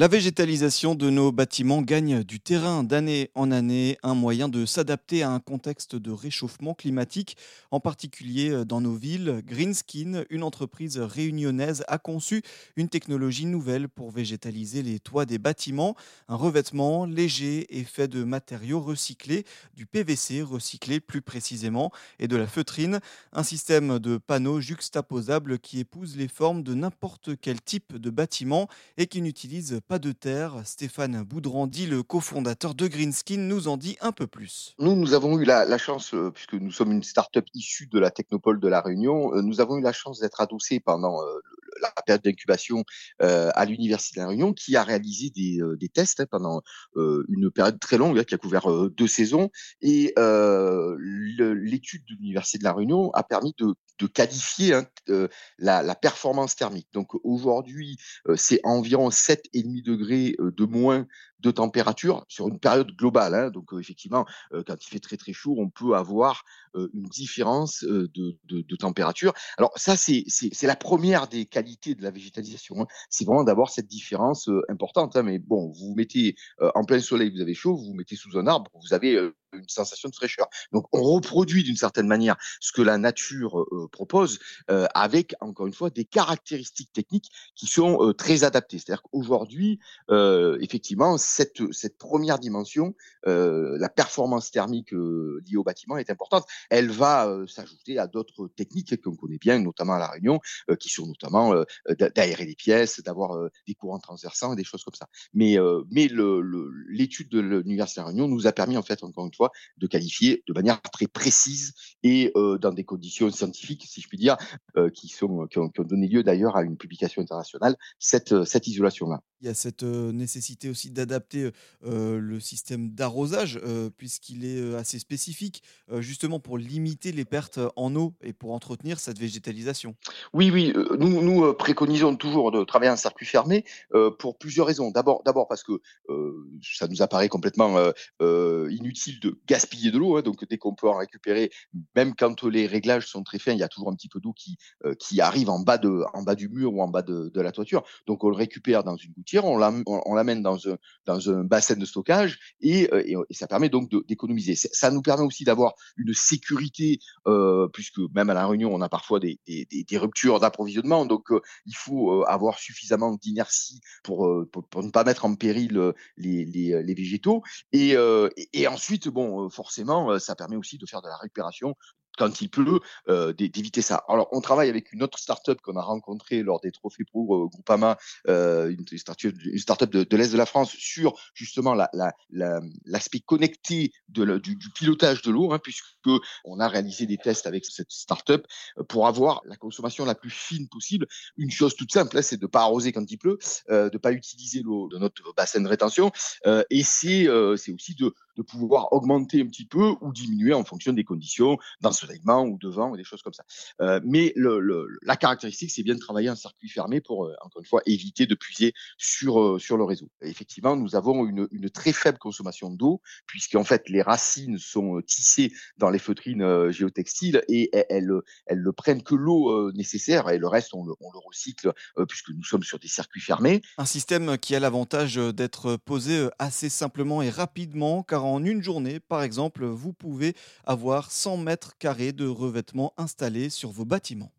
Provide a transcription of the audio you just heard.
La végétalisation de nos bâtiments gagne du terrain d'année en année, un moyen de s'adapter à un contexte de réchauffement climatique, en particulier dans nos villes. Greenskin, une entreprise réunionnaise, a conçu une technologie nouvelle pour végétaliser les toits des bâtiments, un revêtement léger et fait de matériaux recyclés, du PVC recyclé plus précisément, et de la feutrine, un système de panneaux juxtaposables qui épouse les formes de n'importe quel type de bâtiment et qui n'utilise pas de terre. Stéphane Boudrandi, le cofondateur de Greenskin, nous en dit un peu plus. Nous, nous avons eu la, chance, euh, puisque nous sommes une start-up issue de la technopole de La Réunion, euh, nous avons eu la chance d'être adossés pendant euh, la période d'incubation à l'Université de La Réunion, qui a réalisé des, tests hein, pendant une période très longue, hein, qui a couvert deux saisons. Et l'étude de l'Université de La Réunion a permis de qualifier hein, la, performance thermique. Donc aujourd'hui, c'est environ 7,5 degrés de moins de température sur une période globale. Hein. Donc effectivement, quand il fait très très chaud, on peut avoir une différence de, température. Alors ça, c'est la première des qualités de la végétalisation. Hein. C'est vraiment d'avoir cette différence importante. Mais bon, vous vous mettez en plein soleil, vous avez chaud, vous vous mettez sous un arbre, vous avez une sensation de fraîcheur. Donc on reproduit d'une certaine manière ce que la nature propose avec, encore une fois, des caractéristiques techniques qui sont très adaptées. C'est-à-dire qu'aujourd'hui, effectivement, cette, première dimension, la performance thermique liée au bâtiment est importante. Elle va s'ajouter à d'autres techniques qu'on connaît bien, notamment à La Réunion, qui sont notamment d'aérer les pièces, d'avoir des courants transversants et des choses comme ça. Mais, l'étude de l'Université de La Réunion nous a permis, en fait, encore une fois, de qualifier de manière très précise et euh, dans des conditions scientifiques, si je puis dire, euh, qui, ont, donné lieu d'ailleurs à une publication internationale, cette, cette isolation-là. Il y a cette nécessité aussi d'adapter le système d'arrosage, puisqu'il est assez spécifique, justement pour limiter les pertes en eau et pour entretenir cette végétalisation. Oui, oui, nous, préconisons toujours de travailler en circuit fermé pour plusieurs raisons. D'abord, parce que ça nous apparaît complètement inutile de gaspiller de l'eau. Hein, donc, dès qu'on peut en récupérer, même quand les réglages sont très fins, il y a toujours un petit peu d'eau qui, qui arrive en bas, de, en bas du mur ou en bas de, de la toiture. Donc, on le récupère dans une on l'amène dans un, dans bassin de stockage et, euh, ça permet donc d'économiser. Ça nous permet aussi d'avoir une sécurité, euh, puisque même à La Réunion, on a parfois des, ruptures d'approvisionnement. Donc, euh, il faut avoir suffisamment d'inertie pour, ne pas mettre en péril les, végétaux. Et, ensuite, forcément, ça permet aussi de faire de la récupération quand il pleut, euh, d'éviter ça. Alors, on travaille avec une autre start-up qu'on a rencontrée lors des Trophées Pro euh, Groupama, euh, une start-up, de, l'Est de la France, sur justement l'aspect connecté de du, pilotage de l'eau, hein, puisque on a réalisé des tests avec cette start-up pour avoir la consommation la plus fine possible. Une chose toute simple, hein, c'est de ne pas arroser quand il pleut, de ne pas utiliser l'eau de notre bassin de rétention, et c'est aussi de, de pouvoir augmenter un petit peu ou diminuer en fonction des conditions d'ensoleillement ou de vent ou des choses comme ça. Euh, mais la caractéristique, c'est bien de travailler en circuit fermé pour, euh, encore une fois, éviter de puiser sur, euh, sur le réseau. effectivement, nous avons une, une très faible consommation d'eau, puisqu'en fait, les racines sont tissées dans les feutrines géotextiles et elles, ne prennent que l'eau nécessaire et le reste, on le, on le recycle puisque nous sommes sur des circuits fermés. Un système qui a l'avantage d'être posé assez simplement et rapidement, car en une journée, par exemple, vous pouvez avoir 100 mètres carrés de revêtement installés sur vos bâtiments.